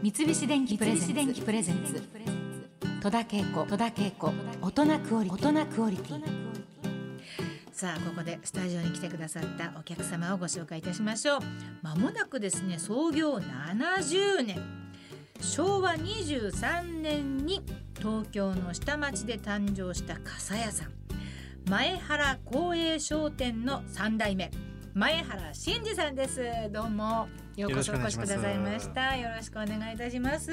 三菱電機プレゼンツ。戸田恵子。戸田恵子。大人クオリ大人クオリティ。さあここでスタジオに来てくださったお客様をご紹介いたしましょう。まもなくですね創業70年。昭和23年に東京の下町で誕生した傘屋さん。前原光栄商店の3代目前原真二さんです。どうも。ようこそお越しくださいました。よろしくお願いいたします。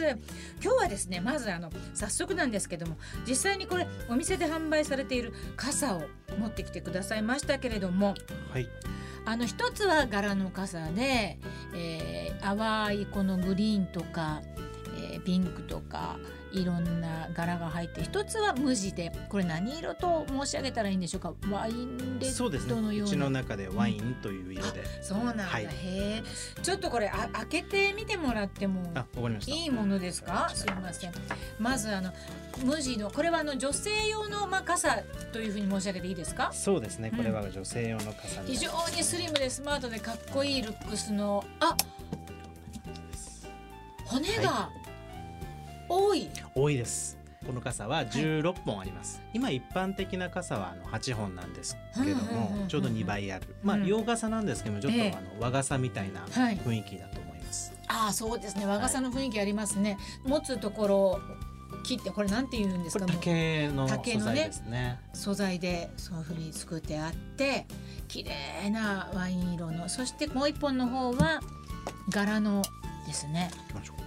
今日はですねまずあの早速なんですけども実際にこれお店で販売されている傘を持ってきてくださいましたけれどもはい。あの一つは柄の傘で、えー淡いこのグリーンとか、えーピンクとかいろんな柄が入って一つは無地でこれ何色と申し上げたらいいんでしょうか？ワインレ。ッドのような。うちの中でワインという色で。そうなんだ、はい。へえ。ちょっとこれあ開けてみてもらってもあ、わかりました。いいものですか？すいません。まずあの無地のこれはあの女性用のまあ傘というふうに申し上げていいですか？そうですね。うん。これは女性用の傘になり非。常にスリムでスマートでかっこいいルックスのあ骨が多い、多いです。この傘は16本あります。今一般的な傘はあの8本なんですけども、ちょうど2倍ある。まあうん洋傘なんですけども、ちょっとええあの和傘みたいなはい雰囲気だと思います。ああそうですね和傘の雰囲気ありますね、持つところを切ってこれなんて言うんですか？竹の竹のね素材ですね。素材でそういうふうに作ってあって綺麗なワイン色のそしてもう一本の方は柄のですね行きましょう。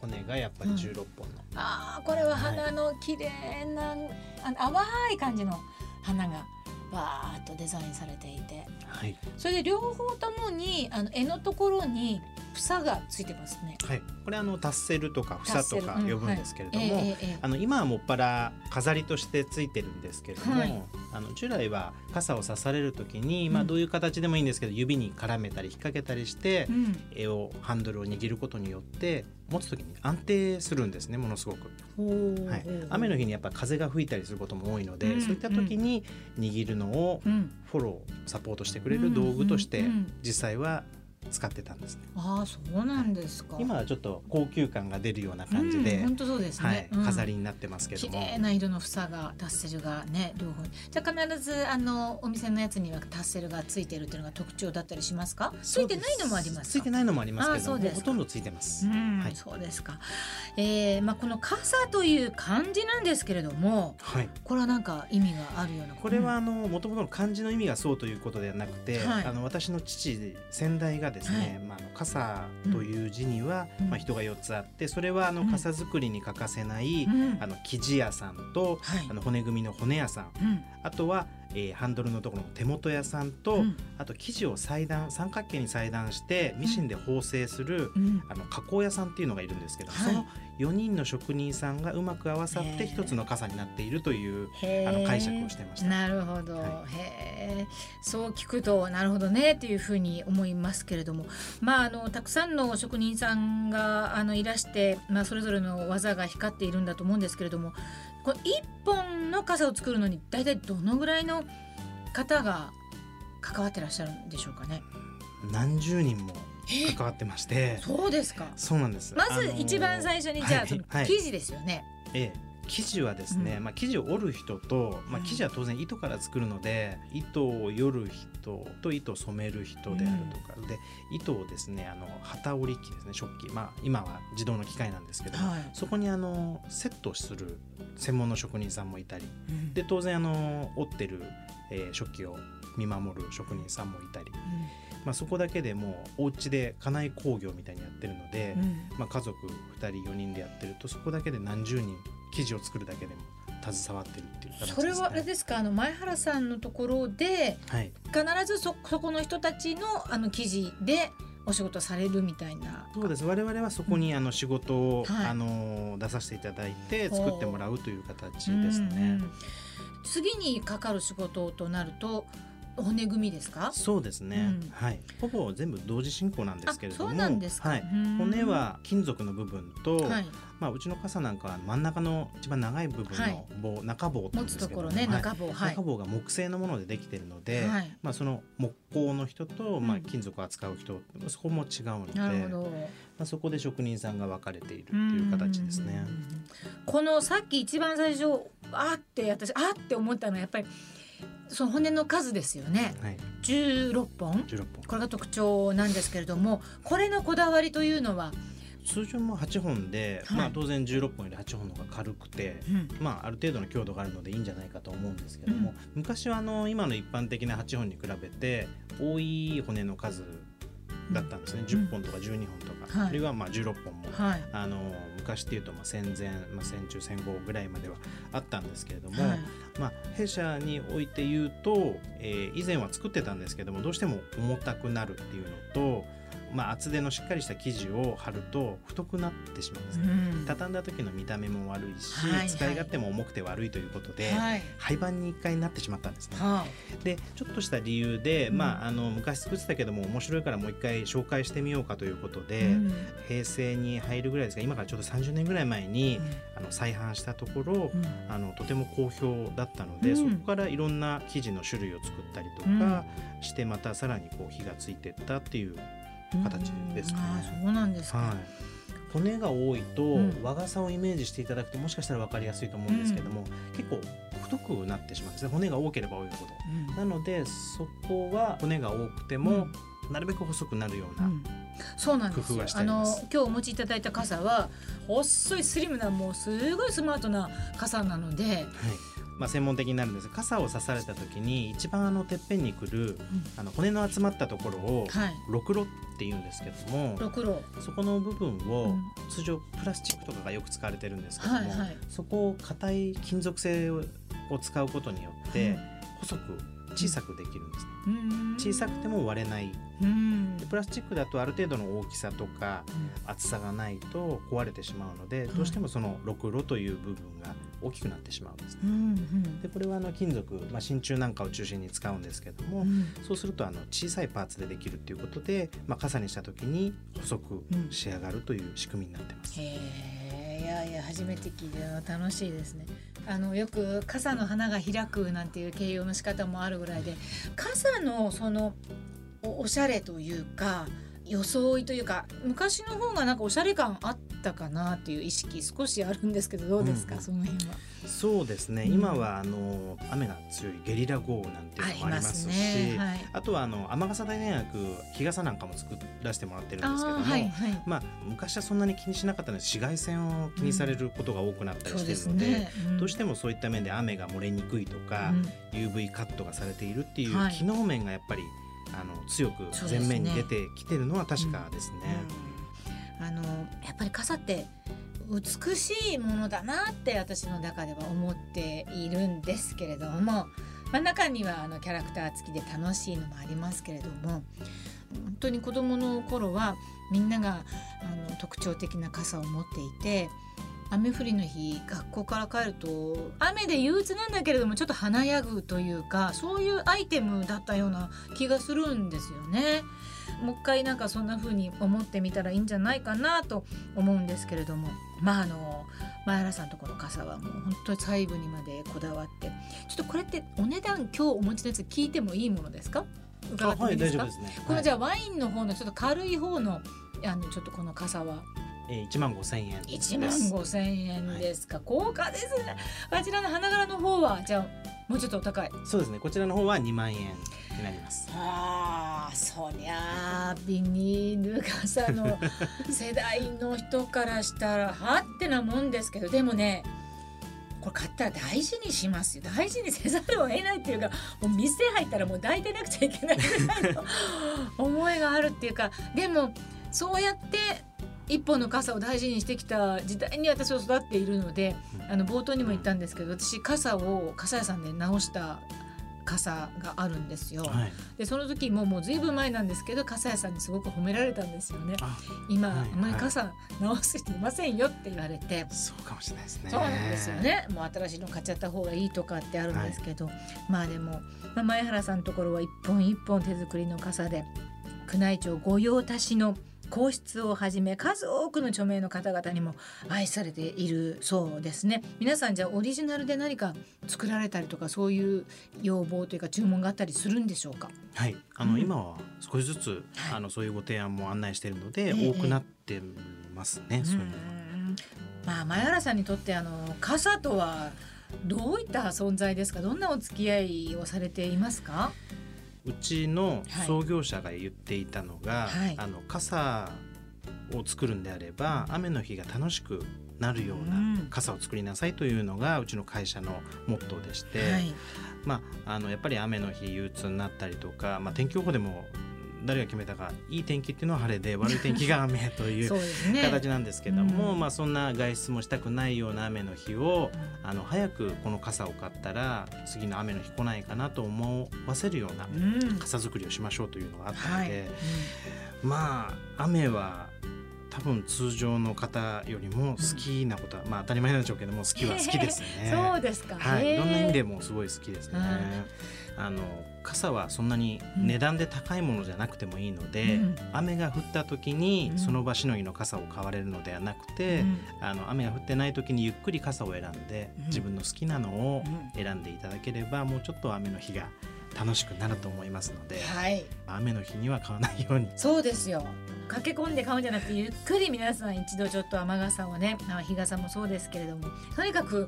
骨がやっぱり16本の。ああこれは花の綺麗な、あの淡い感じの花がわーっとデザインされていてはい。それで両方ともにあの柄のところに房がついてますね。はい。これあのタッセルとか房とか呼ぶんですけれども、ええええあの今はもっぱら飾りとしてついてるんですけれども、はいあの従来は傘を刺される時に、まあ、うんどういう形でもいいんですけど、指に絡めたり引っ掛けたりしてう、ん絵をハンドルを握ることによって持つ時に安定するんですねものすごく、はい、雨の日にやっぱ風が吹いたりすることも多いので、うん。そういった時に握るのをうん、フォローサポートしてくれる道具として実際は使ってたんですね。ああそうなんですか。今はちょっと高級感が出るような感じで、本当そうですはいね。うん。飾りになってますけど綺も、麗な色の房がタッセルがね両方。にじゃあ必ずあのお店のやつにはタッセルがついてるっていうのが特徴だったりしますか？ついてないのもありますか？ついてないのもありますけどほとんどついてます、うん、はい。そうですか、えーまあ、この傘という漢字なんですけれどもはい、これはなんか意味があるような。これはあの元々の漢字の意味がそうということではなくて、はい。あの私の父先代がですね、まあ、あの傘という字には、うん。まあ、人が4つあってそれはあのうん。傘作りに欠かせない、うん。あの生地屋さんと、はい。あの骨組みの骨屋さん。あとは、えーハンドルのところの手元屋さんと、うん。あと生地を裁断三角形に裁断してミシンで縫製する、うん。あの加工屋さんっていうのがいるんですけど、はい。その4人の職人さんがうまく合わさって一つの傘になっているというあの解釈をしてました。なるほど、はへえそう聞くとなるほどねっていうふうに思いますけれども。まああのたくさんの職人さんがあのいらして、まあ、それぞれの技が光っているんだと思うんですけれどもこれ一本の傘を作るのに大体どのぐらいの方が関わってらっしゃるんでしょうかね？何十人も関わってまして、そうですかそうなんです。まずあのー一番最初にじゃあ、はいそのはい生地ですよね。ええ生地はですね、うん。まあ生地を織る人と、まあうん。生地は当然糸から作るので、糸をよる人と糸を染める人であるとか、で糸をですねあの旗織り機ですね食器まあ今は自動の機械なんですけども、はい。そこにあのセットする専門の職人さんもいたりうん。で当然あの織ってる、えー食器を見守る職人さんもいたり、まあ、そこだけでもうお家で家内工業みたいにやってるので、うん。うんまあ、家族2人4人でやってるとそこだけで何十人生地を作るだけでも携わってるっていう形です、ね、それはあれですか？あの前原さんのところではい。必ずそそこの人たちのあの記事でお仕事されるみたいな。そうです。我々はそこにあの仕事を、はい。あの出させていただいて作ってもらうという形ですね。うんうん次にかかる仕事となると骨組みですか？そうですね、うん。はい。ほぼ全部同時進行なんですけれども。あそうなんですか。はい、うん。骨は金属の部分と、はいまあ、うちの傘なんかは真ん中の一番長い部分はい。の棒、中棒って言う持んですけどもつところねはい。中棒はい。中棒が木製のものでできているので、はい。まあ、その木工の人と、まあ、うん金属を扱う人、そこも違うのでなるほど。まあ、そこで職人さんが分かれているっていう形ですね。このさっき一番最初あーって私あーって思ったのはやっぱりその骨の数ですよね。はい、16本。16本。これが特徴なんですけれどもこれのこだわりというのは、通常も8本で、はい。まあ、当然16本より8本の方が軽くて、うん。まあ、ある程度の強度があるのでいいんじゃないかと思うんですけども、昔はあの今の一般的な8本に比べて多い骨の数だったんですね、うん。10本とか12本とか、はい。あるいはまあ16本も。はい。あの昔っていうとまあ戦前、まあ、戦中戦後ぐらいまではあったんですけれども、はい。まあ、弊社において言うと、えー以前は作ってたんですけどもどうしても重たくなるっていうのと、まあ、厚手のしっかりした生地を貼ると太くなってしまうんですね。うん。畳んだ時の見た目も悪いし、はいはい。使い勝手も重くて悪いということで、はい。廃盤に一回なってしまったんですね。はでちょっとした理由で、うん。まあ、あの昔作ってたけども面白いからもう一回紹介してみようかということあで、うん。平成に入るぐらいですが今からちょうど30年ぐらい前に、あの再販したところ、うん。あのとても好評だったので、うん。そこからいろんな生地の種類を作ったりとかして、またさらにこう火がついてったっていう、形ですね。そうなんですか、はい、骨が多いと、うん。和傘をイメージしていただくともしかしたら分かりやすいと思うんですけども、結構太くなってしまうんですね。骨が多ければ多いほど。うん。なのでそこは骨が多くても、なるべく細くなるような、うん。そうなんです工夫はしてああの今日お持ちいただいた傘は細いスリムなもうすごいスマートな傘なので、はいまあ、専門的になるんです。が傘を刺された時に一番あのてっぺんにくるあの骨の集まったところをはい。ろくろって言うんですけどもろくろ。そこの部分をうん。通常プラスチックとかがよく使われてるんですけども、はいはい。そこを硬い金属製を使うことによって細く小さくできるんですね。うん。小さくても割れない。プラスチックだとある程度の大きさとか厚さがないと壊れてしまうので、い。どうしてもそのろくろという部分が大きくなってしまうんです。ね。でこれはあの金属、まあ、真鍮なんかを中心に使うんですけども、うん。そうするとあの小さいパーツでできるっていうことで、まあ、傘にした時に細く仕上がるという仕組みになってます。いやいや初めて聞いて楽しいですね。あのよく傘の花が開くなんていう形容の仕方もあるぐらいで傘のそのおおしゃれというか装いというか昔の方がなんかおしゃれ感あったかなっていう意識少しあるんですけどどうですか、うん。その辺は。そうですね、うん。今はあの雨が強いゲリラ豪雨なんていうのもありますしあはい、とはあの雨傘大学日傘なんかも作らせてもらってるんあですけども、ーはいはい。まあ、昔はそんなに気にしなかったので紫外線を気にされることが多くなったりしてるので,、すね。ん。どうしてもそういった面で雨が漏れにくいとか、うん。UV カットがされているっていうはい。機能面がやっぱりあの強く前面に出てきてるのは確かですね。うんあのやっぱり傘って美しいものだなって私の中では思っているんですけれども、まあ、中にはあのキャラクター付きで楽しいのもありますけれども本当に子どもの頃はみんながあの特徴的な傘を持っていて雨降りの日学校から帰ると雨で憂鬱なんだけれどもちょっと華やぐというかそういうアイテムだったような気がするんですよね。もう一回なんかそんな風に思ってみたらいいんじゃないかなと思うんですけれども。まああの前原さんとこの傘はもう本当に細部にまでこだわって。ちょっとこれってお値段今日お持ちのやつ聞いてもいいものですか？伺あはいってもいいですか？このじゃゃあワインの方のちょっと軽い方のあのちょっとこの傘はえ1万5千円です。1万5千円ですか、高価ですねあちらの花柄の方はじゃあもうちょっとお高いそうですね。こちらの方は2万円になります。ああそりゃあビニール傘の世代の人からしたらはってなもんですけどでもねこれ買ったら大事にしますよ大事にせざるを得ないっていうかもう店入ったらもう抱いてなくちゃいけないぐらいの 思いがあるっていうかでもそうやって一本の傘を大事にしてきた時代に私は育っているのであの冒頭にも言ったんですけど私傘を傘屋さんで直した傘があるんですよ。はいでその時ももうずいぶん前なんですけど傘屋さんにすごく褒められたんですよね。あ今、はいあんまり傘直す人いませんよって言われて。そうかもしれないですねそうなんですよね。もう新しいの買っちゃった方がいいとかってあるんですけど、まあでも、まあ、前原さんのところは一本一本手作りの傘で宮内庁御用達の皇室をはじめ数多くの著名の方々にも愛されているそうですね。皆さんじゃあオリジナルで何か作られたりとかそういう要望というか注文があったりするんでしょうか？はい、あの、うん。今は少しずつ、はい。あのそういうご提案も案内しているので、ええ。多くなってますね。そういうのは。うんまあ前原さんにとってあの傘とはどういった存在ですか？どんなお付き合いをされていますか？うちのはい。創業者が言っていたのが、はい。あの傘を作るんであれば雨の日が楽しくなるよううなん。傘を作りなさいというのがうちの会社のモットーでして、はい。まあ、あのやっぱり雨の日憂鬱になったりとか、まあ、天気予報でも誰が決めたかいい天気っていうのは晴れで悪い天気が雨というね。形なんですけども、うん。まあ、そんな外出もしたくないような雨の日をあの早くこの傘を買ったら次の雨の日来ないかなと思わせるようなうん。傘作りをしましょうというのがあったのはい。で、まあ雨は多分通常の方よりも好きなことは、まあ当たり前なんでしょうけども好きは好きですね。そうですか。はい、いろんな意味でもすごい好きですね。はい。あの傘はそんなに値段で高いものじゃなくてもいいので、うん。雨が降った時にうん。その場しのぎの傘を買われるのではなくて、うん。あの雨が降ってない時にゆっくり傘を選んで、うん。自分の好きなのをうん。選んでいただければもうちょっと雨の日が楽しくなると思いますので、はい、雨の日には買わないように。そうですよ。駆け込んで買うんじゃなくてゆっくり皆さん一度ちょっと雨傘をね、あ日傘もそうですけれども、とにかく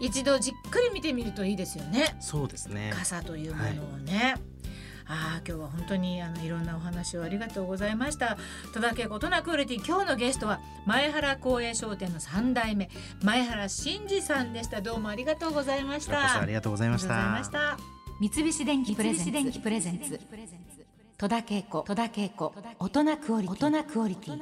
一度じっくり見てみるといいですよね。そうですね。傘というものをね。ああ今日は本当にあのいろんなお話をありがとうございました戸田恵子トナクオリティ今日のゲストは前原光栄商店の三代目前原真二さんでしたどうもありがとうございましたありがとうございまし。た三菱電機プレゼンツ。戸田恵子。戸田恵子。大人クオリティ